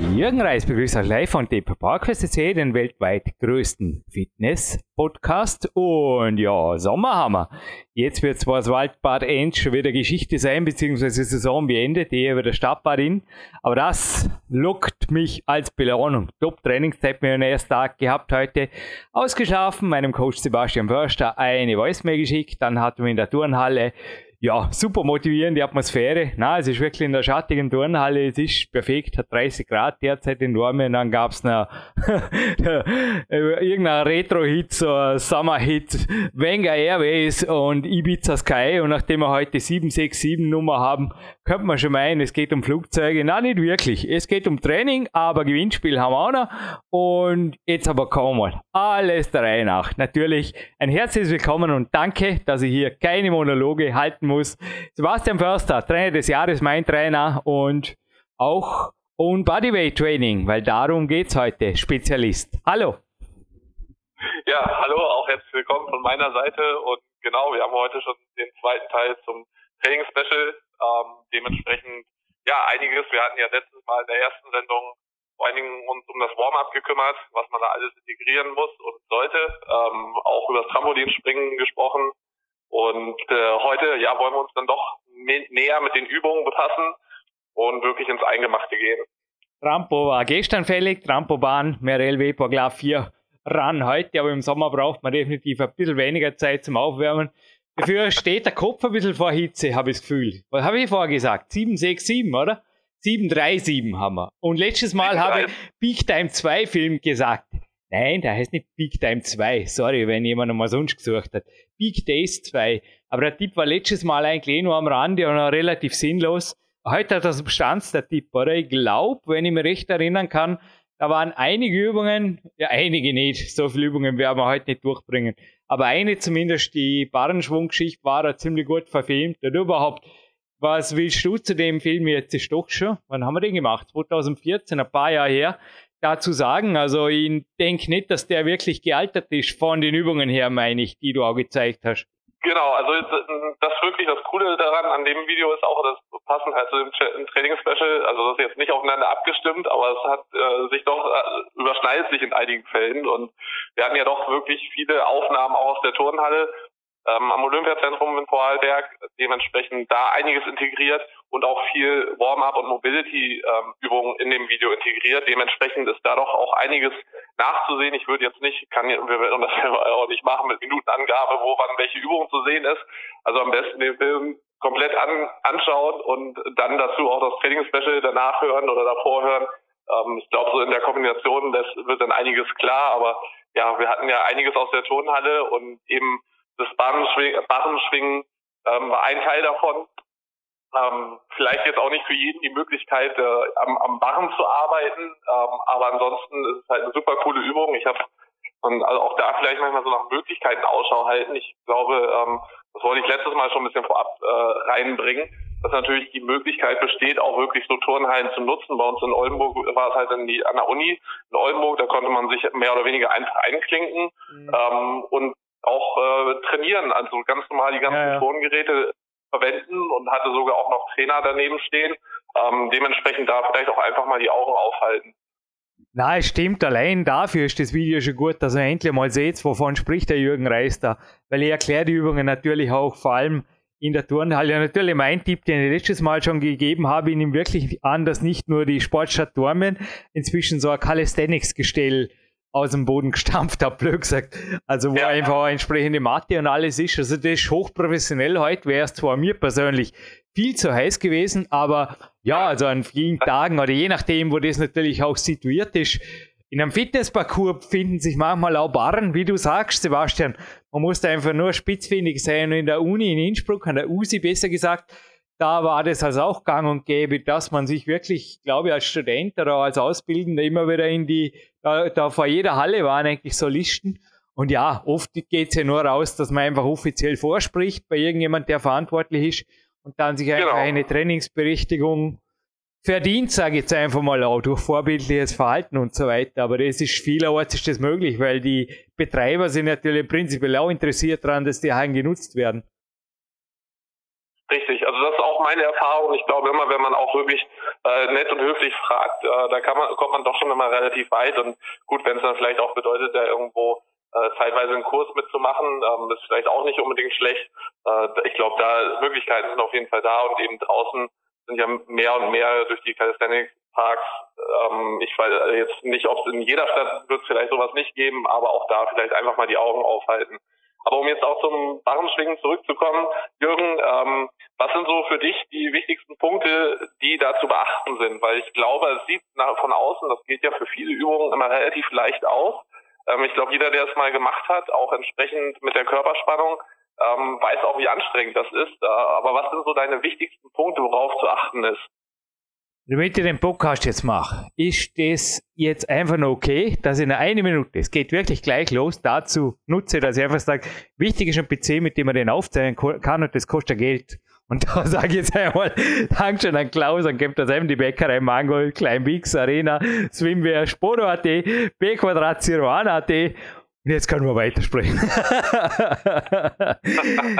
Jürgen Reis begrüßt euch live von dem PowerQuest.cc, den weltweit größten Fitness-Podcast. Und ja, Sommer haben wir. Jetzt wird zwar das Waldbad End schon wieder Geschichte sein, beziehungsweise Saison beendet, eher wieder Stadtbad in. Aber das lockt mich als Belohnung. Top-Trainingszeit mir den ersten Tag gehabt heute. Ausgeschlafen, meinem Coach Sebastian Förster eine Voicemail geschickt. Dann hatten wir in der Turnhalle ja, super motivierende Atmosphäre. Na, es ist wirklich in der schattigen Turnhalle, es ist perfekt, hat 30 Grad derzeit in Normen, dann gab's noch irgendein Retro-Hit, so ein Summer-Hit, Wenger Airways und Ibiza Sky. Und nachdem wir heute 767 Nummer haben, könnte man schon meinen, es geht um Flugzeuge. Nein, nicht wirklich. Es geht um Training, aber Gewinnspiel haben wir auch noch. Und jetzt aber kommen wir alles der Reihe nach. Natürlich ein herzliches Willkommen und danke, dass ich hier keine Monologe halten muss. Sebastian Förster, Trainer des Jahres, mein Trainer und auch Own Bodyweight Training, weil darum geht es heute. Spezialist. Hallo. Ja, hallo, auch herzlich willkommen von meiner Seite und genau, wir haben heute schon den zweiten Teil zum Training Special. Ähm, dementsprechend, ja, einiges. Wir hatten ja letztes Mal in der ersten Sendung vor allen Dingen uns um das Warm-up gekümmert, was man da alles integrieren muss und sollte. Ähm, auch über das Trampolinspringen gesprochen. Und äh, heute, ja, wollen wir uns dann doch näher mit den Übungen befassen und wirklich ins Eingemachte gehen. Trampo war gestern fällig, Trampo-Bahn, Merel Weber 4 ran heute, aber im Sommer braucht man definitiv ein bisschen weniger Zeit zum Aufwärmen. Dafür steht der Kopf ein bisschen vor Hitze, habe ich das Gefühl. Was habe ich vorher gesagt? 7, 6, 7, oder? 7, 3, 7 haben wir. Und letztes Mal habe ich Big Time 2 Film gesagt. Nein, der heißt nicht Big Time 2. Sorry, wenn jemand mal sonst gesucht hat. Big Days 2. Aber der Tipp war letztes Mal eigentlich eh nur am Rande und auch relativ sinnlos. Heute hat er Substanz, der Tipp, oder? Ich glaube, wenn ich mich recht erinnern kann, da waren einige Übungen, ja, einige nicht. So viele Übungen werden wir heute nicht durchbringen. Aber eine zumindest, die Barrenschwunggeschichte war da ziemlich gut verfilmt. Und überhaupt, was willst du zu dem Film jetzt? Ist doch schon, wann haben wir den gemacht? 2014, ein paar Jahre her dazu sagen. Also ich denke nicht, dass der wirklich gealtert ist von den Übungen her, meine ich, die du auch gezeigt hast. Genau, also das wirklich das Coole daran an dem Video ist auch, das passend halt zu dem Training-Special, also das ist jetzt nicht aufeinander abgestimmt, aber es hat äh, sich doch, äh, überschneidet sich in einigen Fällen und wir hatten ja doch wirklich viele Aufnahmen auch aus der Turnhalle ähm, am Olympiazentrum in Vorarlberg, dementsprechend da einiges integriert und auch viel Warm-up und Mobility-Übungen ähm, in dem Video integriert. Dementsprechend ist da doch auch einiges nachzusehen. Ich würde jetzt nicht, kann wir werden das ja auch nicht machen mit Minutenangabe, wo wann welche Übung zu sehen ist. Also am besten den Film komplett an, anschauen und dann dazu auch das Training-Special danach hören oder davor hören. Ähm, ich glaube, so in der Kombination, das wird dann einiges klar, aber ja, wir hatten ja einiges aus der Turnhalle und eben das Barrenschwingen, Barrenschwingen ähm, war ein Teil davon. Ähm, vielleicht jetzt auch nicht für jeden die Möglichkeit, äh, am, am Barren zu arbeiten, ähm, aber ansonsten ist es halt eine super coole Übung. Ich habe und also auch da vielleicht manchmal so nach Möglichkeiten Ausschau halten. Ich glaube, ähm, das wollte ich letztes Mal schon ein bisschen vorab äh, reinbringen, dass natürlich die Möglichkeit besteht, auch wirklich so Turnhallen zu nutzen. Bei uns in Oldenburg war es halt in die, an der Uni in Oldenburg, da konnte man sich mehr oder weniger einfach einklinken mhm. ähm, und auch äh, trainieren, also ganz normal die ganzen ja, ja. Tongeräte verwenden und hatte sogar auch noch Trainer daneben stehen. Ähm, dementsprechend da vielleicht auch einfach mal die Augen aufhalten. Na, es stimmt, allein dafür ist das Video schon gut, dass ihr endlich mal seht, wovon spricht der Jürgen Reis da. Weil ich erkläre die Übungen natürlich auch vor allem in der Turnhalle. Natürlich mein Tipp, den ich letztes Mal schon gegeben habe, ich nehme wirklich an, dass nicht nur die Sportstadt Dormen inzwischen so ein Calisthenics-Gestell aus dem Boden gestampft habe, blöd gesagt. Also wo ja. einfach eine entsprechende Matte und alles ist. Also das ist hochprofessionell. Heute wäre es zwar mir persönlich viel zu heiß gewesen, aber ja, also an vielen Tagen oder je nachdem, wo das natürlich auch situiert ist, in einem Fitnessparcours finden sich manchmal auch Barren, wie du sagst, Sebastian. Man muss da einfach nur spitzfindig sein. Und in der Uni in Innsbruck, an der USI besser gesagt, da war das also auch gang und gäbe, dass man sich wirklich, glaube ich, als Student oder als Ausbildender immer wieder in die, da, da vor jeder Halle waren eigentlich so Listen. Und ja, oft geht es ja nur raus, dass man einfach offiziell vorspricht bei irgendjemand, der verantwortlich ist und dann sich einfach genau. eine Trainingsberichtigung verdient, sage ich jetzt einfach mal auch, durch vorbildliches Verhalten und so weiter. Aber das ist vielerorts ist das möglich, weil die Betreiber sind natürlich prinzipiell auch interessiert daran, dass die Hallen genutzt werden. Richtig, also das ist auch meine Erfahrung. Ich glaube immer, wenn man auch wirklich äh, nett und höflich fragt, äh, da kann man, kommt man doch schon immer relativ weit. Und gut, wenn es dann vielleicht auch bedeutet, da irgendwo äh, zeitweise einen Kurs mitzumachen, ähm, ist vielleicht auch nicht unbedingt schlecht. Äh, ich glaube, da Möglichkeiten sind auf jeden Fall da und eben draußen sind ja mehr und mehr durch die Calisthenics Parks. Ähm, ich weiß jetzt nicht, ob es in jeder Stadt wird vielleicht sowas nicht geben, aber auch da vielleicht einfach mal die Augen aufhalten. Aber um jetzt auch zum Barrenschwingen zurückzukommen, Jürgen, ähm, was sind so für dich die wichtigsten Punkte, die da zu beachten sind? Weil ich glaube, es sieht nach, von außen, das geht ja für viele Übungen immer relativ leicht aus. Ähm, ich glaube, jeder, der es mal gemacht hat, auch entsprechend mit der Körperspannung, ähm, weiß auch, wie anstrengend das ist. Äh, aber was sind so deine wichtigsten Punkte, worauf zu achten ist? Damit ich den Podcast jetzt mache, ist das jetzt einfach nur okay, dass in einer Minute, es geht wirklich gleich los, dazu nutze, dass ich einfach sage, wichtig ist ein PC, mit dem man den aufzeichnen kann und das kostet Geld. Und da sage ich jetzt einmal, Dankeschön an Klaus, an gibt das eben die Bäckerei Mangold, Klein Bix, Arena, Swimwear, Sporo.at, B Quadrat Zero.at jetzt können wir weitersprechen.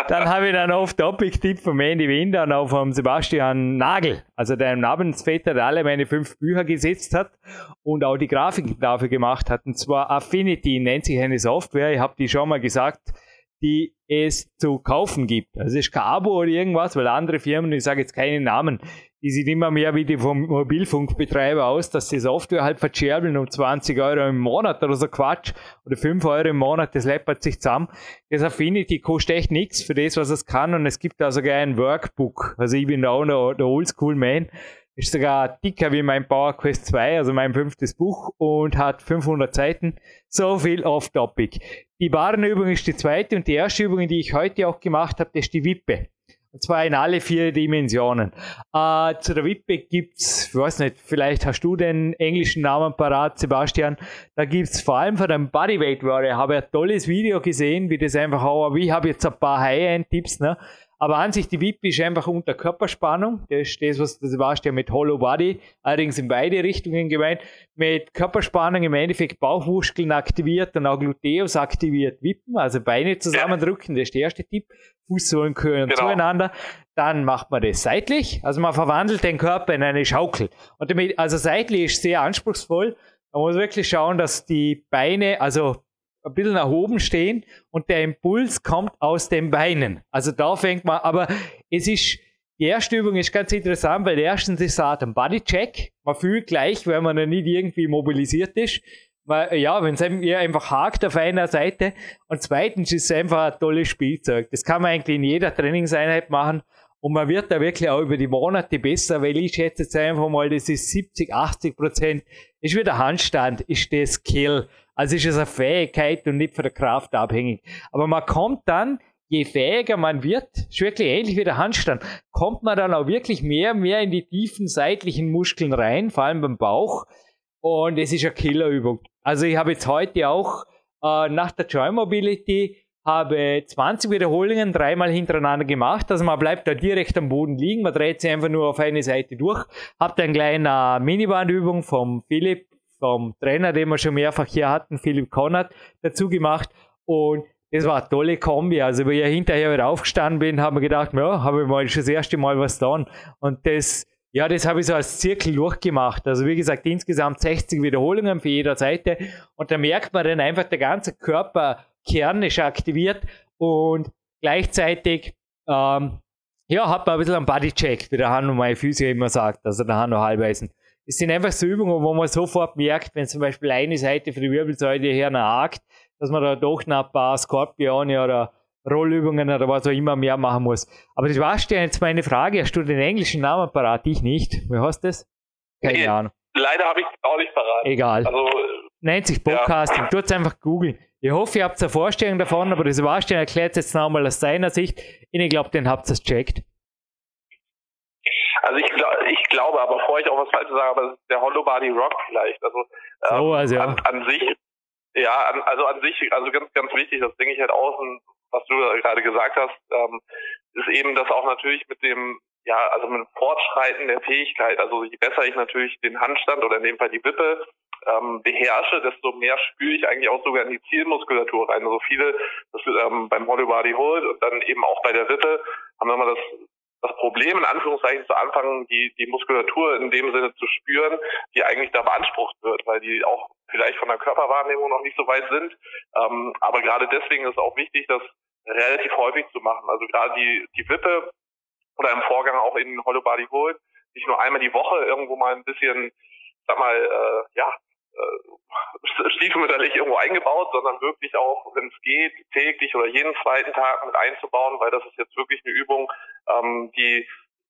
dann habe ich dann auf Topic-Tipp von Mandy Winder und auch vom Sebastian Nagel, also der Namensvetter, der alle meine fünf Bücher gesetzt hat und auch die Grafik dafür gemacht hat. Und zwar Affinity nennt sich eine Software. Ich habe die schon mal gesagt, die es zu kaufen gibt. Also es ist kein Abo oder irgendwas, weil andere Firmen, ich sage jetzt keine Namen, die sieht immer mehr wie die vom Mobilfunkbetreiber aus, dass die Software halt verscherbeln um 20 Euro im Monat oder so Quatsch oder 5 Euro im Monat, das läppert sich zusammen. Das Affinity kostet echt nichts für das, was es kann und es gibt da sogar ein Workbook. Also ich bin da auch noch der Oldschool-Man. Ist sogar dicker wie mein Power Quest 2, also mein fünftes Buch und hat 500 Seiten. So viel off-topic. Die Barenübung ist die zweite und die erste Übung, die ich heute auch gemacht habe, das ist die Wippe. Und zwar in alle vier Dimensionen. Äh, zu der Wippe gibt's, ich weiß nicht, vielleicht hast du den englischen Namen parat, Sebastian. Da gibt's vor allem von dem Bodyweight Warrior, habe ich ein tolles Video gesehen, wie das einfach auch, wie habe jetzt ein paar High-End-Tipps, ne? Aber an sich, die VIP ist einfach unter Körperspannung. Das ist das, was das warst ja mit Hollow Body, allerdings in beide Richtungen gemeint. Mit Körperspannung im Endeffekt Bauchmuskeln aktiviert und auch Gluteus aktiviert. Wippen, also Beine zusammendrücken, das ist der erste Tipp. Fußsohlen gehören genau. zueinander. Dann macht man das seitlich, also man verwandelt den Körper in eine Schaukel. Und damit, also seitlich ist sehr anspruchsvoll. Man muss wirklich schauen, dass die Beine, also ein bisschen nach oben stehen und der Impuls kommt aus den Beinen. Also da fängt man, aber es ist, die erste Übung ist ganz interessant, weil erstens ist es ein Bodycheck. Man fühlt gleich, wenn man nicht irgendwie mobilisiert ist. Weil, ja, wenn es einfach hakt auf einer Seite. Und zweitens ist es einfach ein tolles Spielzeug. Das kann man eigentlich in jeder Trainingseinheit machen. Und man wird da wirklich auch über die Monate besser, weil ich schätze jetzt einfach mal, das ist 70, 80 Prozent, ist wieder Handstand, ist das Skill. Also ist es eine Fähigkeit und nicht von der Kraft abhängig. Aber man kommt dann, je fähiger man wird, ist wirklich ähnlich wie der Handstand, kommt man dann auch wirklich mehr und mehr in die tiefen seitlichen Muskeln rein, vor allem beim Bauch. Und es ist eine Killerübung. Also ich habe jetzt heute auch äh, nach der Joy Mobility habe 20 Wiederholungen dreimal hintereinander gemacht. Also man bleibt da direkt am Boden liegen, man dreht sich einfach nur auf eine Seite durch. Habt eine kleine Minibandübung vom Philipp vom Trainer, den wir schon mehrfach hier hatten, Philipp Konrad, dazu gemacht. Und das war eine tolle Kombi. Also, wie ich hinterher wieder aufgestanden bin, haben wir gedacht, ja, habe ich mal schon das erste Mal was getan. Und das, ja, das habe ich so als Zirkel durchgemacht. Also, wie gesagt, insgesamt 60 Wiederholungen für jeder Seite. Und da merkt man dann einfach, der ganze Körperkern ist aktiviert und gleichzeitig, ähm, ja, hat man ein bisschen einen Bodycheck, wie der Hanno mein Physio immer sagt, also der Hanno Halbeisen es sind einfach so Übungen, wo man sofort merkt, wenn zum Beispiel eine Seite für die Wirbelsäule her hakt, dass man da doch noch ein paar Skorpione oder Rollübungen oder was auch immer mehr machen muss. Aber das war jetzt meine Frage. Hast du den englischen Namen parat? Ich nicht. Wie heißt das? Keine nee, Ahnung. Leider habe ich auch nicht parat. Egal. Also, Nennt sich Podcasting. Ja. Tut einfach googeln. Ich hoffe, ihr habt eine Vorstellung davon, aber das Sebastian erklärt es jetzt nochmal aus seiner Sicht. Ich glaube, den habt ihr es checkt. Also ich, ich glaube, aber bevor ich auch was Falsches sage, aber der Hollow Body Rock vielleicht. Also, ähm, so, also ja. an, an, sich, ja, an, also an sich, also ganz, ganz wichtig, das denke ich halt auch, was du gerade gesagt hast, ähm, ist eben, dass auch natürlich mit dem ja, also mit Fortschreiten der Fähigkeit, also je besser ich natürlich den Handstand oder in dem Fall die Wippe ähm, beherrsche, desto mehr spüre ich eigentlich auch sogar in die Zielmuskulatur rein. Also viele, das ähm, beim Hollow Body Hold und dann eben auch bei der Wippe haben wir mal das das Problem in Anführungszeichen zu anfangen, die, die Muskulatur in dem Sinne zu spüren, die eigentlich da beansprucht wird, weil die auch vielleicht von der Körperwahrnehmung noch nicht so weit sind. Ähm, aber gerade deswegen ist auch wichtig, das relativ häufig zu machen. Also gerade die, die Wippe oder im Vorgang auch in Hollow Body Hold, nicht nur einmal die Woche irgendwo mal ein bisschen, sag mal, äh, ja, äh, stiefmütterlich irgendwo eingebaut, sondern wirklich auch, wenn es geht, täglich oder jeden zweiten Tag mit einzubauen, weil das ist jetzt wirklich eine Übung, ähm, die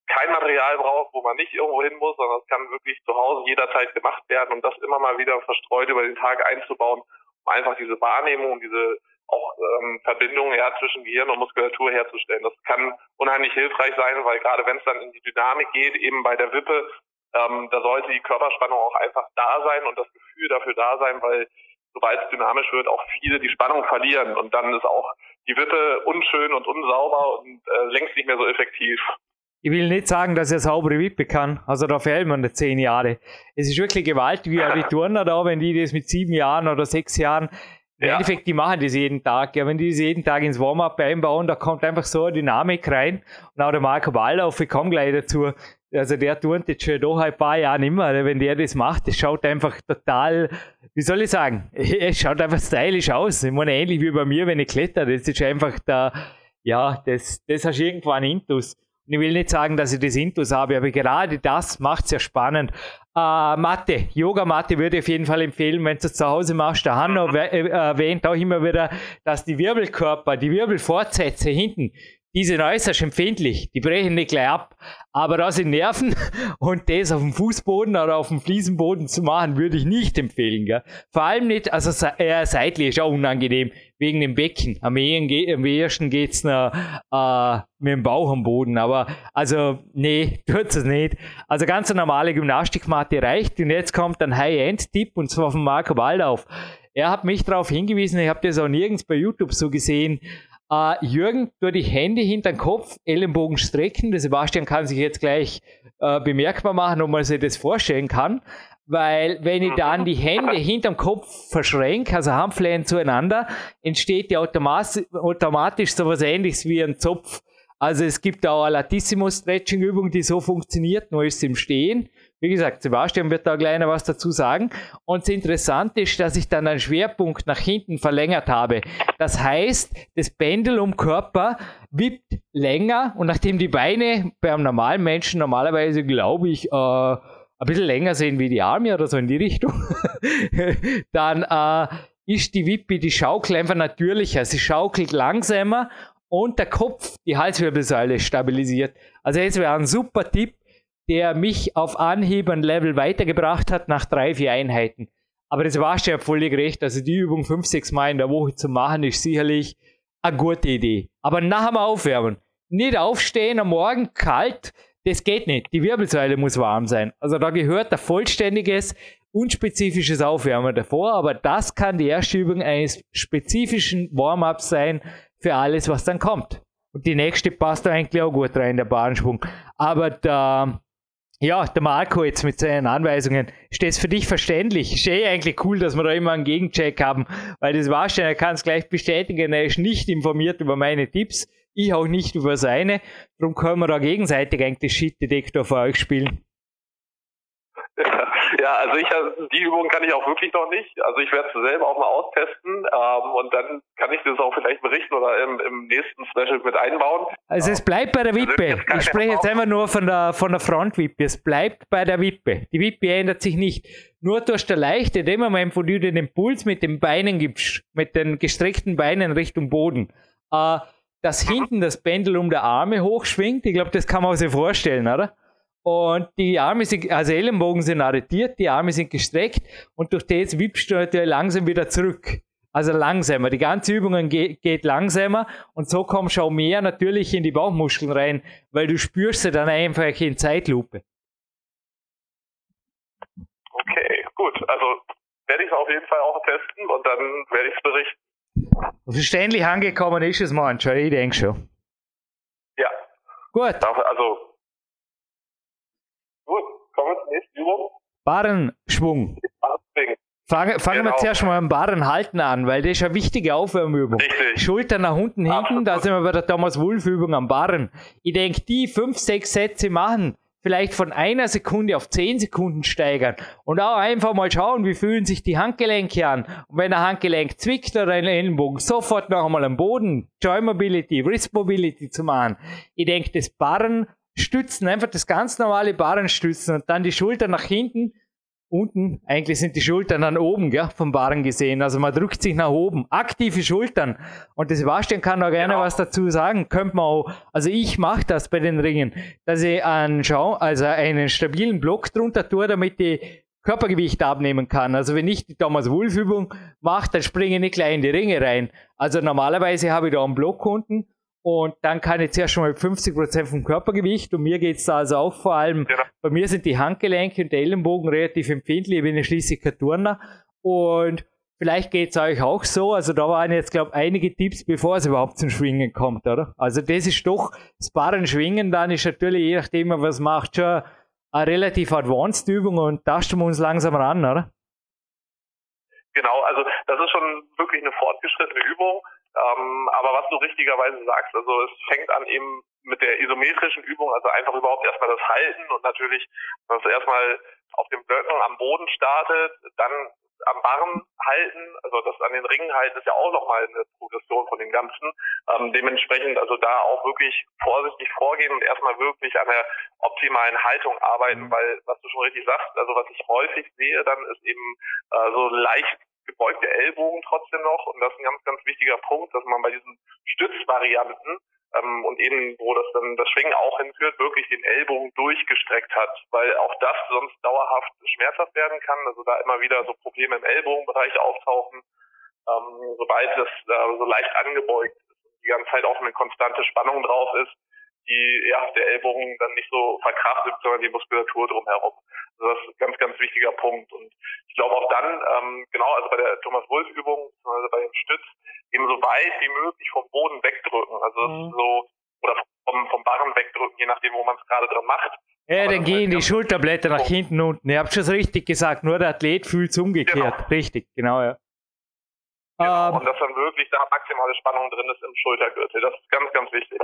kein Material braucht, wo man nicht irgendwo hin muss, sondern es kann wirklich zu Hause jederzeit gemacht werden und das immer mal wieder verstreut über den Tag einzubauen, um einfach diese Wahrnehmung diese auch ähm, Verbindungen ja, zwischen Gehirn und Muskulatur herzustellen. Das kann unheimlich hilfreich sein, weil gerade wenn es dann in die Dynamik geht, eben bei der Wippe, ähm, da sollte die Körperspannung auch einfach da sein und das Gefühl dafür da sein, weil sobald es dynamisch wird, auch viele die Spannung verlieren und dann ist auch die Wippe unschön und unsauber und äh, längst nicht mehr so effektiv. Ich will nicht sagen, dass er saubere Wippe kann. Also da fehlt man zehn Jahre. Es ist wirklich gewaltig, wie die Turner da, wenn die das mit sieben Jahren oder sechs Jahren im ja. Endeffekt, die machen das jeden Tag. Ja, wenn die das jeden Tag ins Warm-up einbauen, da kommt einfach so eine Dynamik rein. Und auch der Marco Wallauf, ich komme gleich dazu. Also der tut jetzt schon doch ein paar Jahre nicht mehr. Wenn der das macht, das schaut einfach total, wie soll ich sagen, es schaut einfach stylisch aus. Ich meine, ähnlich wie bei mir, wenn ich kletter. Das ist einfach da, ja, das, das hast du irgendwann Intus. Und ich will nicht sagen, dass ich das Intus habe, aber gerade das macht es ja spannend. Äh, Mathe, Yoga-Matte würde ich auf jeden Fall empfehlen, wenn du es zu Hause machst. Der Hanno äh, erwähnt auch immer wieder, dass die Wirbelkörper, die Wirbelfortsätze hinten, die sind äußerst empfindlich, die brechen nicht gleich ab. Aber da sind Nerven und das auf dem Fußboden oder auf dem Fliesenboden zu machen, würde ich nicht empfehlen. Gell? Vor allem nicht, also eher seitlich ist auch unangenehm, wegen dem Becken. Am, ehesten geht es äh, mit dem Bauch am Boden. Aber also, nee, tut es nicht. Also ganz eine normale Gymnastikmatte reicht. Und jetzt kommt ein High-End-Tipp und zwar von Marco Waldauf. Er hat mich darauf hingewiesen, ich habe das auch nirgends bei YouTube so gesehen, Uh, Jürgen, tu die Hände hinter den Kopf, Ellenbogen strecken. Der Sebastian kann sich jetzt gleich uh, bemerkbar machen, ob man sich das vorstellen kann. Weil wenn ich dann die Hände hinterm Kopf verschränke, also Handflächen zueinander, entsteht ja automatisch, automatisch sowas ähnliches wie ein Zopf. Also es gibt auch eine Latissimo-Stretching-Übung, die so funktioniert, nur ist im Stehen. Wie gesagt, Sebastian wird da gleich noch was dazu sagen. Und das Interessante ist, dass ich dann einen Schwerpunkt nach hinten verlängert habe. Das heißt, das Pendulumkörper wippt länger und nachdem die Beine beim normalen Menschen normalerweise, glaube ich, äh, ein bisschen länger sind wie die Arme oder so in die Richtung, dann äh, ist die Wippe, die Schaukel einfach natürlicher. Sie schaukelt langsamer und der Kopf, die Halswirbelsäule stabilisiert. Also es wäre ein super Tipp, der mich auf Anhieb ein Level weitergebracht hat nach drei, vier Einheiten. Aber das war schon völlig recht. Also die Übung fünf, sechs Mal in der Woche zu machen, ist sicherlich eine gute Idee. Aber nach dem Aufwärmen, nicht aufstehen am Morgen kalt, das geht nicht. Die Wirbelsäule muss warm sein. Also da gehört ein vollständiges, unspezifisches Aufwärmen davor, aber das kann die erste Übung eines spezifischen Warm-ups sein für alles, was dann kommt. Und die nächste passt da eigentlich auch gut rein, der Bahnschwung. Aber der, ja, der Marco jetzt mit seinen Anweisungen, ist das für dich verständlich? Ist eh eigentlich cool, dass wir da immer einen Gegencheck haben, weil das war schon, er kann es gleich bestätigen, er ist nicht informiert über meine Tipps, ich auch nicht über seine, darum können wir da gegenseitig eigentlich Shit-Detektor für euch spielen. Ja, also ich die Übung kann ich auch wirklich noch nicht. Also ich werde es selber auch mal austesten ähm, und dann kann ich das auch vielleicht berichten oder im, im nächsten Special mit einbauen. Also es bleibt bei der Wippe. Ich spreche jetzt einfach nur von der von der Frontwippe. Es bleibt bei der Wippe. Die Wippe ändert sich nicht. Nur durch der Leichte, in dem Moment, wo du den Impuls mit den Beinen gibst, mit den gestreckten Beinen Richtung Boden, äh, dass hinten das Pendel der Arme hochschwingt, ich glaube, das kann man sich vorstellen, oder? Und die Arme sind, also Ellenbogen sind arretiert, die Arme sind gestreckt und durch das wippst du natürlich langsam wieder zurück. Also langsamer. Die ganze Übung geht, geht langsamer und so kommst du auch mehr natürlich in die Bauchmuskeln rein, weil du spürst sie dann einfach in Zeitlupe. Okay, gut. Also werde ich es auf jeden Fall auch testen und dann werde ich es berichten. Verständlich angekommen ist es manchmal, ich denke schon. Ja. Gut. Also Gut, kommen wir zur nächsten Übung. Barrenschwung. Fangen, fangen genau. wir zuerst mal am Barrenhalten an, weil das ist eine wichtige Aufwärmübung. Richtig. Schultern nach unten, hinten, Absolut. da sind wir bei der Thomas Wolf Übung am Barren. Ich denke, die fünf, sechs Sätze machen, vielleicht von einer Sekunde auf zehn Sekunden steigern und auch einfach mal schauen, wie fühlen sich die Handgelenke an. Und wenn ein Handgelenk zwickt oder ein Ellenbogen, sofort noch einmal am Boden, Joint Mobility, Wrist Mobility zu machen. Ich denke, das Barren stützen, einfach das ganz normale Barren stützen und dann die Schulter nach hinten unten, eigentlich sind die Schultern dann oben, gell, vom Barren gesehen. Also man drückt sich nach oben. Aktive Schultern. Und das Sebastian kann da gerne genau. was dazu sagen. Könnte man auch, also ich mache das bei den Ringen, dass ich einen Schau, also einen stabilen Block drunter tue, damit ich Körpergewicht abnehmen kann. Also wenn ich die Thomas Wolf Übung mache, dann springe ich nicht gleich in die Ringe rein. Also normalerweise habe ich da einen Block unten und dann kann ich zuerst schon mal 50% vom Körpergewicht und mir geht es da also auch vor allem, genau. bei mir sind die Handgelenke und der Ellenbogen relativ empfindlich, ich bin ja schließlich kein Turner und vielleicht geht es euch auch so, also da waren jetzt glaube ich einige Tipps, bevor es überhaupt zum Schwingen kommt, oder? Also das ist doch, das Barren Schwingen dann ist natürlich, je nachdem was macht, schon eine relativ advanced Übung und tasten wir uns langsam ran, oder? Genau, also das ist schon wirklich eine fortgeschrittene Übung. Ähm, aber was du richtigerweise sagst, also es fängt an eben mit der isometrischen Übung, also einfach überhaupt erstmal das Halten und natürlich, dass erstmal auf dem Blöcken am Boden startet, dann am Barren halten, also das an den Ringen halten ist ja auch nochmal eine Progression von dem Ganzen. Ähm, dementsprechend also da auch wirklich vorsichtig vorgehen und erstmal wirklich an der optimalen Haltung arbeiten, mhm. weil was du schon richtig sagst, also was ich häufig sehe, dann ist eben äh, so leicht gebeugte Ellbogen trotzdem noch. Und das ist ein ganz, ganz wichtiger Punkt, dass man bei diesen Stützvarianten ähm, und eben, wo das dann das Schwingen auch hinführt, wirklich den Ellbogen durchgestreckt hat, weil auch das sonst dauerhaft schmerzhaft werden kann. Also da immer wieder so Probleme im Ellbogenbereich auftauchen, ähm, sobald das äh, so leicht angebeugt ist die ganze Zeit auch eine konstante Spannung drauf ist, die ja der Ellbogen dann nicht so verkraftet, sondern die Muskulatur drumherum. Also das ist ein ganz, ganz wichtiger Punkt. Und ich glaube auch dann, ähm, genau, also bei der Thomas Wolf Übung, also bei dem Stütz, eben so weit wie möglich vom Boden wegdrücken. Also mhm. so oder vom, vom Barren wegdrücken, je nachdem, wo man es gerade dran macht. Ja, dann gehen die Schulterblätter nach hinten unten. Ihr habt schon richtig gesagt, nur der Athlet fühlt es umgekehrt. Genau. Richtig, genau, ja. Genau, ähm, und dass dann wirklich da maximale Spannung drin ist im Schultergürtel. Das ist ganz, ganz wichtig.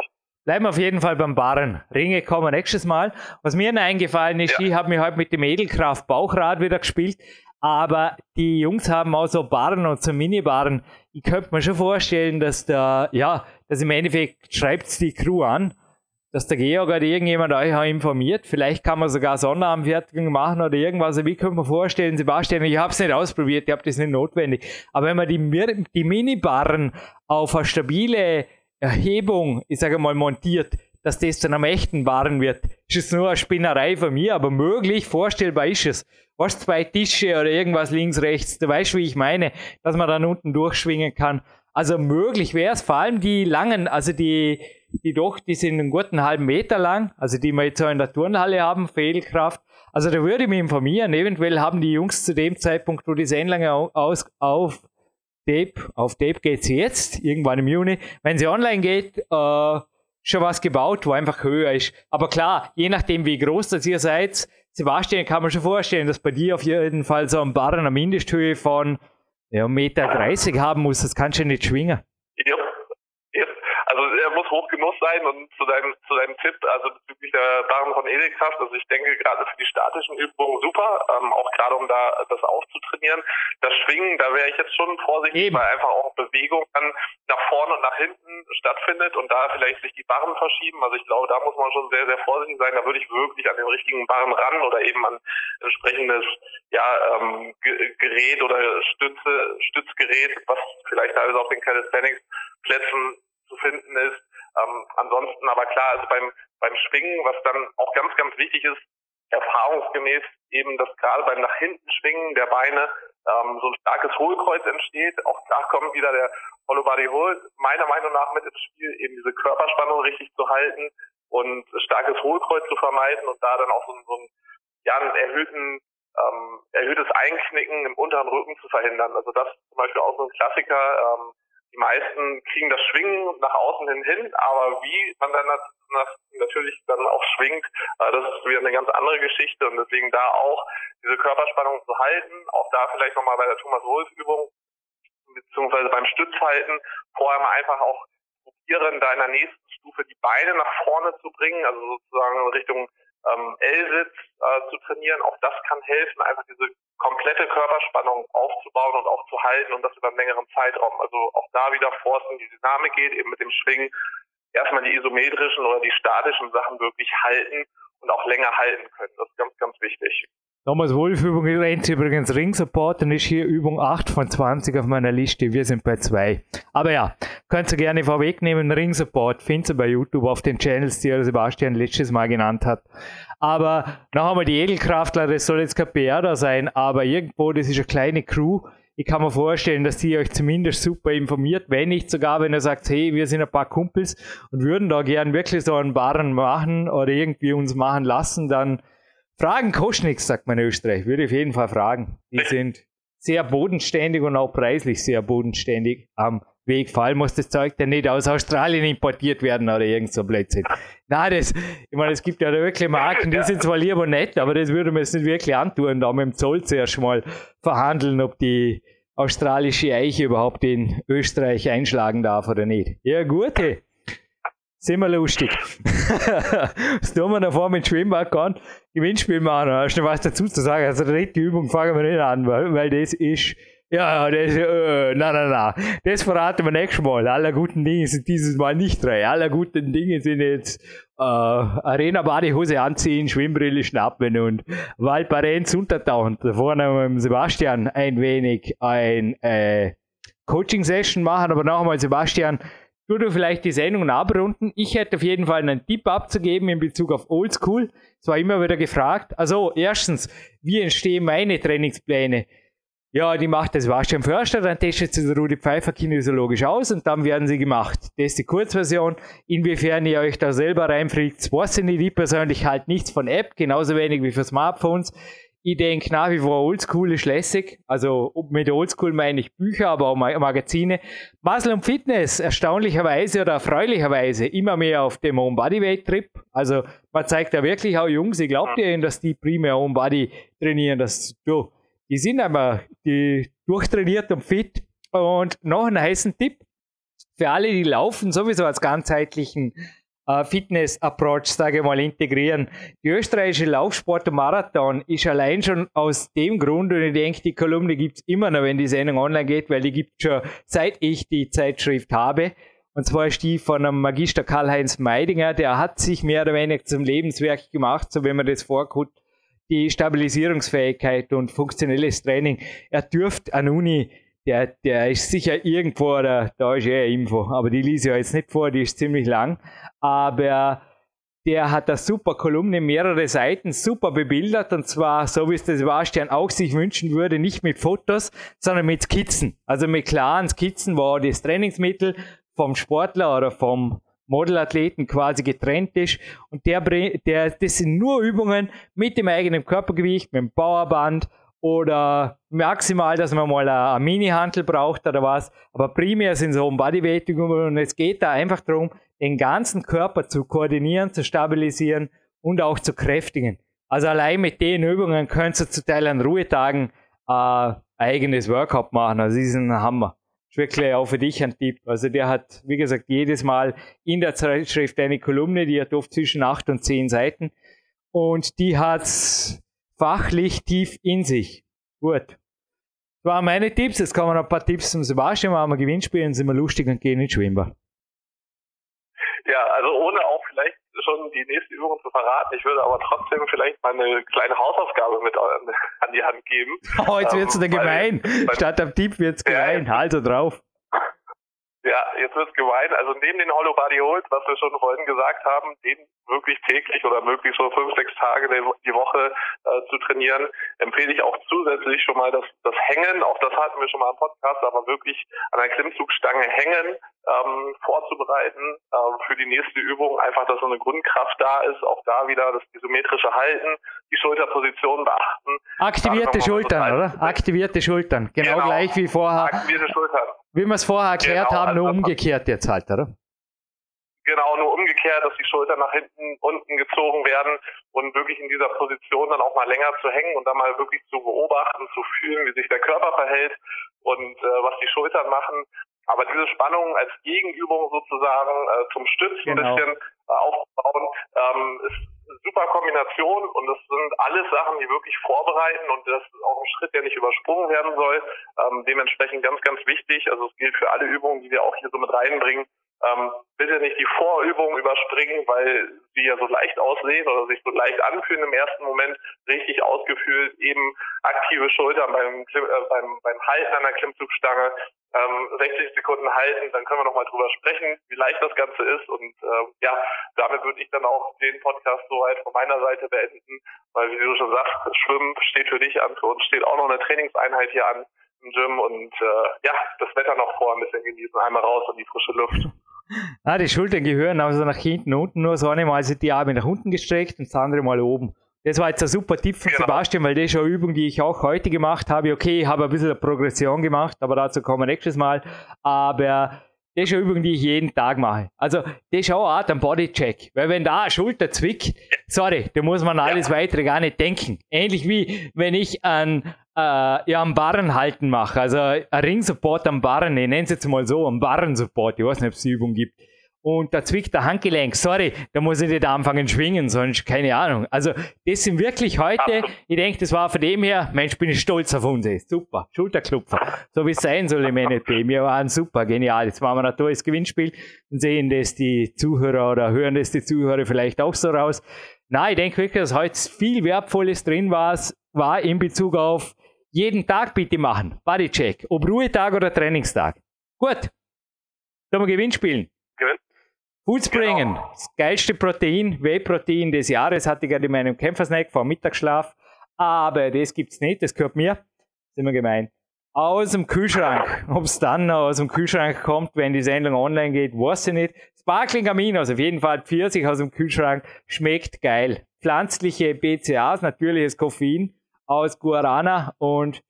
Bleiben wir auf jeden Fall beim Barren. Ringe kommen nächstes Mal. Was mir eingefallen ist, ja. ich habe mir heute mit dem Edelkraft Bauchrad wieder gespielt, aber die Jungs haben auch so Barren und so Mini-Barren. Ich könnte mir schon vorstellen, dass da, ja, dass im Endeffekt schreibt die Crew an, dass der Georg oder irgendjemand euch auch informiert. Vielleicht kann man sogar Sonnenabendfertigung machen oder irgendwas. Also wie könnte man vorstellen, Sebastian, ich habe es nicht ausprobiert, ich habe das nicht notwendig. Aber wenn man die, die Mini-Barren auf eine stabile Erhebung, ich sage mal, montiert, dass das dann am echten Waren wird. Ist es nur eine Spinnerei von mir, aber möglich, vorstellbar ist es. Was zwei Tische oder irgendwas links, rechts, du weißt, wie ich meine, dass man dann unten durchschwingen kann. Also möglich wäre es, vor allem die langen, also die, die doch, die sind einen guten halben Meter lang, also die wir jetzt so in der Turnhalle haben, Fehlkraft. Also da würde ich mich informieren, eventuell haben die Jungs zu dem Zeitpunkt, wo die Sendlange aus, auf Tape, auf Tape geht sie jetzt, irgendwann im Juni. Wenn sie online geht, äh, schon was gebaut, wo einfach höher ist. Aber klar, je nachdem, wie groß das ihr seid, Sebastian kann man schon vorstellen, dass bei dir auf jeden Fall so ein Barren eine Mindesthöhe von ja, 1,30 Meter haben muss. Das kannst du nicht schwingen. Ja, also er muss hoch genug sein und zu deinem, zu deinem Tipp, also bezüglich der Barren von Edelkraft, also ich denke gerade für die statischen Übungen super, ähm, auch gerade um da das aufzutrainieren. Das Schwingen, da wäre ich jetzt schon vorsichtig, Eben. weil einfach auch Bewegung dann nach vorne und nach hinten stattfindet und da vielleicht sich die Barren verschieben. Also ich glaube, da muss man schon sehr, sehr vorsichtig sein. Da würde ich wirklich an den richtigen Barren ran oder eben an entsprechendes ja, ähm, Gerät oder Stütze, Stützgerät, was vielleicht alles auf den Calisthenics Plätzen zu finden ist. Ähm, ansonsten aber klar, also beim, beim Schwingen, was dann auch ganz, ganz wichtig ist, erfahrungsgemäß eben, dass gerade beim nach hinten Schwingen der Beine ähm, so ein starkes Hohlkreuz entsteht. Auch da kommt wieder der Hollow Body Hold meiner Meinung nach mit ins Spiel, eben diese Körperspannung richtig zu halten und starkes Hohlkreuz zu vermeiden und da dann auch so, so einen, ja, einen erhöhten ähm, erhöhtes Einknicken im unteren Rücken zu verhindern. Also das ist zum Beispiel auch so ein Klassiker. Ähm, die meisten kriegen das Schwingen nach außen hin hin, aber wie man dann natürlich dann auch schwingt, äh, das ist wieder eine ganz andere Geschichte und deswegen da auch diese Körperspannung zu halten, auch da vielleicht nochmal bei der Thomas Wolf Übung beziehungsweise beim Stützhalten vorher mal einfach auch probieren, da in der nächsten Stufe die Beine nach vorne zu bringen, also sozusagen in Richtung ähm, L-Sitz äh, zu trainieren. Auch das kann helfen, einfach diese komplette Körperspannung aufzubauen und auch zu halten und das über einen längeren Zeitraum. Also auch da wieder, in die Dynamik geht, eben mit dem Schwingen, erstmal die isometrischen oder die statischen Sachen wirklich halten und auch länger halten können. Das ist ganz, ganz wichtig. Thomas Wolf Übung rennt übrigens Ring Support und ist hier Übung 8 von 20 auf meiner Liste. Wir sind bei 2. Aber ja, könnt ihr gerne vorwegnehmen. Ring Support findet ihr bei YouTube auf den Channels, die Sebastian letztes Mal genannt hat. Aber noch einmal die Edelkraftler, das soll jetzt kein PR da sein, aber irgendwo, das ist eine kleine Crew. Ich kann mir vorstellen, dass die euch zumindest super informiert, wenn nicht sogar, wenn ihr sagt, hey, wir sind ein paar Kumpels und würden da gern wirklich so einen Barren machen oder irgendwie uns machen lassen, dann Fragen kostet nichts, sagt man in Österreich. Würde ich auf jeden Fall fragen. Die sind sehr bodenständig und auch preislich sehr bodenständig am Weg. Vor allem muss das Zeug dann nicht aus Australien importiert werden oder irgend so Blödsinn. Nein, das, ich meine, es gibt ja da wirklich Marken, die sind zwar lieber nett, aber das würde man jetzt nicht wirklich antun, da mit dem Zoll zuerst mal verhandeln, ob die australische Eiche überhaupt in Österreich einschlagen darf oder nicht. Ja, gute sind wir lustig. Was tun wir da vor mit Schwimmbad kann? Gewinnspiel machen, hast du noch was dazu zu sagen? Also, die dritte Übung fangen wir nicht an, weil, weil das ist, ja, das, äh, na, na, na. Das verraten wir nächstes Mal. Alle guten Dinge sind dieses Mal nicht drei. Alle guten Dinge sind jetzt, äh, Arena-Badehose anziehen, Schwimmbrille schnappen und Waldparenz untertauchen. Da vorne mit Sebastian ein wenig ein, äh, Coaching-Session machen, aber noch einmal, Sebastian, du vielleicht die Sendung abrunden. Ich hätte auf jeden Fall einen Tipp abzugeben in Bezug auf Oldschool. Es war immer wieder gefragt. Also erstens, wie entstehen meine Trainingspläne? Ja, die macht das Sebastian Förster, dann testet sie Rudi Pfeiffer kinesiologisch aus und dann werden sie gemacht. Das ist die Kurzversion. Inwiefern ihr euch da selber reinfliegt, weiß ich nicht. Ich persönlich halt nichts von App, genauso wenig wie für Smartphones. Ich denke nach wie vor Oldschool ist lässig. Also mit Oldschool meine ich Bücher, aber auch Magazine. Muscle und Fitness, erstaunlicherweise oder erfreulicherweise immer mehr auf dem Home Bodyweight Trip. Also man zeigt ja wirklich auch Jungs, ich glaube dir, dass die primär Home Body trainieren. Das, du, die sind aber die durchtrainiert und fit. Und noch ein heißen Tipp für alle, die laufen, sowieso als ganzheitlichen Fitness-Approach, sage ich mal, integrieren. Die österreichische Laufsport Marathon ist allein schon aus dem Grund, und ich denke, die Kolumne gibt es immer noch, wenn die Sendung online geht, weil die gibt schon seit ich die Zeitschrift habe. Und zwar ist die von einem Magister Karl-Heinz Meidinger, der hat sich mehr oder weniger zum Lebenswerk gemacht, so wenn man das vorguckt, die Stabilisierungsfähigkeit und funktionelles Training. Er dürfte an Uni der, der ist sicher irgendwo, oder da ist eher Info, aber die lese ich jetzt nicht vor, die ist ziemlich lang. Aber der hat eine super Kolumne, mehrere Seiten, super bebildert und zwar so wie es der Sebastian auch sich wünschen würde, nicht mit Fotos, sondern mit Skizzen. Also mit klaren Skizzen, wo das Trainingsmittel vom Sportler oder vom Modelathleten quasi getrennt ist und der, der, das sind nur Übungen mit dem eigenen Körpergewicht, mit dem Powerband oder maximal, dass man mal eine Mini-Hantel braucht oder was. Aber primär sind so Bodyweight-Übungen und es geht da einfach darum, den ganzen Körper zu koordinieren, zu stabilisieren und auch zu kräftigen. Also allein mit den Übungen könnt ihr zu Teil an Ruhetagen äh, eigenes Workout machen. Also das ist ein Hammer. ist wirklich auch für dich ein Tipp. Also der hat, wie gesagt, jedes Mal in der Zeitschrift eine Kolumne, die hat oft zwischen acht und zehn Seiten. Und die hat fachlich tief in sich. Gut. Das waren meine Tipps. Jetzt kommen noch ein paar Tipps zum Sebastian. Machen wir Gewinnspiel und sind wir lustig und gehen ins Schwimmbad. Ja, also ohne auch vielleicht schon die nächste Übung zu verraten. Ich würde aber trotzdem vielleicht mal eine kleine Hausaufgabe mit an die Hand geben. Oh, jetzt wird's ähm, gemein. Statt am Tipp wird's gemein. Ja, also drauf. Ja, jetzt wird's gemein. Also neben den Hollow Body Holds, was wir schon vorhin gesagt haben, den wirklich täglich oder möglichst so fünf, sechs Tage die Woche äh, zu trainieren, empfehle ich auch zusätzlich schon mal das, das Hängen. Auch das hatten wir schon mal im Podcast, aber wirklich an der Klimmzugstange hängen, ähm, vorzubereiten ähm, für die nächste Übung. Einfach, dass so eine Grundkraft da ist. Auch da wieder das isometrische Halten, die Schulterposition beachten. Aktivierte Schultern, oder? Aktivierte Schultern. Genau, genau, gleich wie vorher. Aktivierte Schultern. Wie wir es vorher erklärt genau, haben, nur also umgekehrt jetzt halt, oder? Genau, nur umgekehrt, dass die Schultern nach hinten, unten gezogen werden und wirklich in dieser Position dann auch mal länger zu hängen und dann mal wirklich zu beobachten, zu fühlen, wie sich der Körper verhält und äh, was die Schultern machen. Aber diese Spannung als Gegenübung sozusagen äh, zum Stütz genau. ein bisschen äh, aufbauen, ähm, ist super Kombination und das sind alles Sachen, die wirklich vorbereiten und das ist auch ein Schritt, der nicht übersprungen werden soll. Ähm, dementsprechend ganz, ganz wichtig. Also es gilt für alle Übungen, die wir auch hier so mit reinbringen, ähm, bitte nicht die Vorübungen überspringen, weil sie ja so leicht aussehen oder sich so leicht anfühlen im ersten Moment, richtig ausgeführt, eben aktive Schultern beim, äh, beim, beim Halten an der Klimmzugstange, ähm, 60 Sekunden halten, dann können wir nochmal drüber sprechen, wie leicht das Ganze ist und ähm, ja, damit würde ich dann auch den Podcast soweit von meiner Seite beenden, weil wie du schon sagst, Schwimmen steht für dich an, für uns steht auch noch eine Trainingseinheit hier an im Gym und äh, ja, das Wetter noch vor ein bisschen genießen, einmal raus in die frische Luft. Ah, die Schultern gehören also nach hinten unten, nur so eine Mal sind die Arme nach unten gestreckt und das andere Mal oben. Das war jetzt ein super Tipp von genau. Sebastian, weil das ist eine Übung, die ich auch heute gemacht habe. Okay, ich habe ein bisschen eine Progression gemacht, aber dazu kommen wir nächstes Mal. Aber das ist eine Übung, die ich jeden Tag mache. Also, das ist auch eine Art ein Bodycheck. Weil wenn da eine Schulter zwickt, sorry, da muss man alles ja. weitere gar nicht denken. Ähnlich wie wenn ich an äh, ja, am Barren halten mache. Also ein Ringsupport am Barren, ich nenne es jetzt mal so, am Barren-Support. Ich weiß nicht, ob es die Übung gibt. Und da zwickt der Handgelenk, sorry, da muss ich nicht anfangen schwingen, sonst keine Ahnung. Also das sind wirklich heute, ich denke, das war von dem her, Mensch, bin ich stolz auf uns. Super, Schulterklopfer. So wie es sein soll im NLP. Wir waren super, genial. Jetzt machen wir ein tolles Gewinnspiel und sehen das die Zuhörer oder hören das die Zuhörer vielleicht auch so raus. Na, ich denke wirklich, dass heute viel Wertvolles drin war, war in Bezug auf jeden Tag bitte machen. Bodycheck. Ob Ruhetag oder Trainingstag. Gut. Sollen wir Gewinn Gewinn. Foodspringen. Genau. Das geilste Protein, Whey-Protein des Jahres hatte ich gerade in meinem Kämpfersnack vor Mittagsschlaf. Aber das gibt's nicht, das gehört mir. Sind wir gemein. Aus dem Kühlschrank. Ob es dann noch aus dem Kühlschrank kommt, wenn die Sendung online geht, weiß ich nicht. Sparkling Aminos, auf jeden Fall Pfirsich aus dem Kühlschrank, schmeckt geil. Pflanzliche BCAs, natürliches Koffein aus Guarana und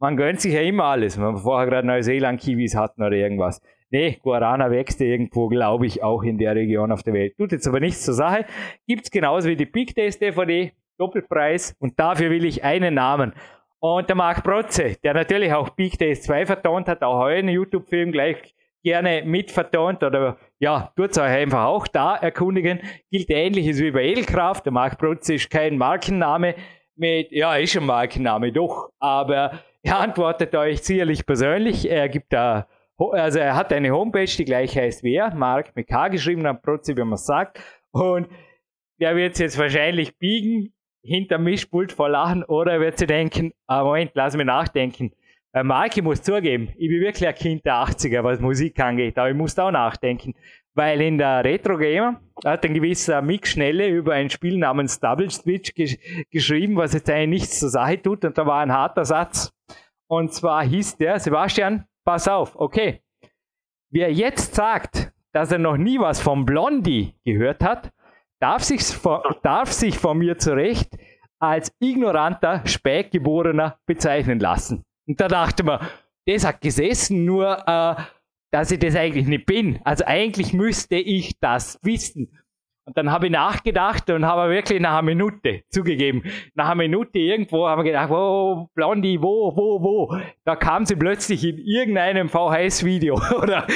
man gönnt sich ja immer alles. wenn wir vorher gerade Neuseeland-Kiwis hatten oder irgendwas. Nee, Guarana wächst irgendwo, glaube ich, auch in der Region auf der Welt. Tut jetzt aber nichts zur Sache. Gibt's genauso wie die Big Taste DVD, Doppelpreis und dafür will ich einen Namen. Und der Marc Protze, der natürlich auch Big Taste 2 vertont hat, auch heuer einen YouTube-Film gleich gerne mitvertont oder ja, tut euch einfach auch da erkundigen. Gilt ähnliches wie bei Edelkraft. Der Marc Protze ist kein Markenname, mit, ja, ist ein Markenname, doch, aber er antwortet euch sicherlich persönlich. Er gibt da, also er hat eine Homepage, die gleich heißt wie er, Mark mit K geschrieben, am Prozi, wie man sagt. Und der wird es jetzt wahrscheinlich biegen, hinter Mischpult vor Lachen, oder er wird sich denken, ah, Moment, lass mich nachdenken. Äh, Mark, ich muss zugeben, ich bin wirklich ein Kind der 80er, was Musik angeht, aber ich muss da auch nachdenken. Weil in der Retro Gamer hat ein gewisser Mick Schnelle über ein Spiel namens Double Switch gesch geschrieben, was jetzt eigentlich nichts zur Sache tut. Und da war ein harter Satz. Und zwar hieß der, Sebastian, pass auf, okay. Wer jetzt sagt, dass er noch nie was vom Blondie gehört hat, darf sich, darf sich von mir zu Recht als ignoranter Spätgeborener bezeichnen lassen. Und da dachte man, das hat gesessen, nur äh, dass ich das eigentlich nicht bin. Also eigentlich müsste ich das wissen. Und dann habe ich nachgedacht und habe wirklich nach einer Minute zugegeben. Nach einer Minute irgendwo haben wir gedacht, wo, Blondie, wo, wo, wo? Da kam sie plötzlich in irgendeinem VHS-Video oder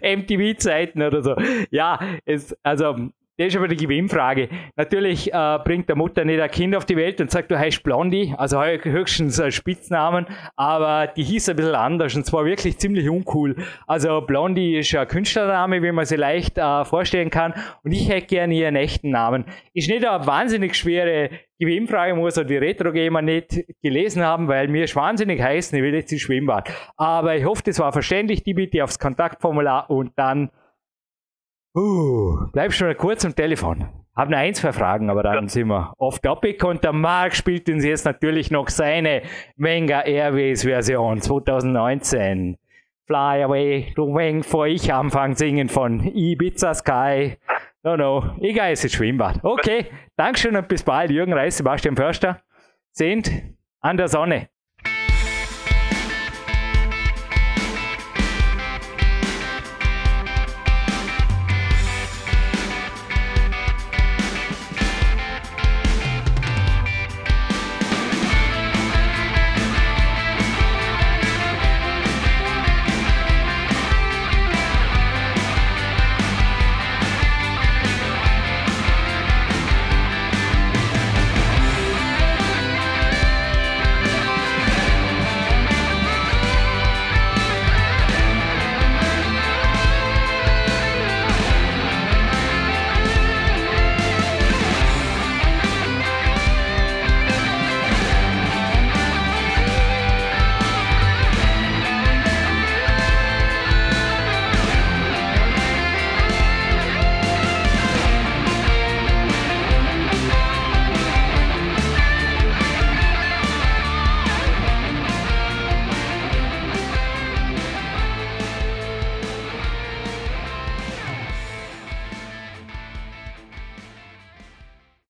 MTV-Zeiten oder so. Ja, es, also das ist aber die Gewinnfrage. Natürlich äh, bringt der Mutter nicht ein Kind auf die Welt und sagt, du heißt Blondie, also höchstens ein Spitznamen, aber die hieß ein bisschen anders und zwar wirklich ziemlich uncool. Also Blondie ist ein Künstlername, wie man sich leicht äh, vorstellen kann und ich hätte gerne ihren echten Namen. Ist nicht eine wahnsinnig schwere Gewinnfrage, muss er die Retro-Gamer nicht gelesen haben, weil mir ist wahnsinnig heiß, ich will jetzt ins Schwimmbad. Aber ich hoffe, das war verständlich, die bitte aufs Kontaktformular und dann Uh, bleib schon mal kurz am Telefon. Hab nur ein, zwei Fragen, aber dann ja. sind wir off topic und der Marc spielt uns jetzt natürlich noch seine Venga Airways Version 2019. fly away, du Weng, vor ich anfange singen von Ibiza Sky. No, no, gehe jetzt ins Schwimmbad. Okay, Dankeschön und bis bald. Jürgen Reis, Sebastian Förster sind an der Sonne.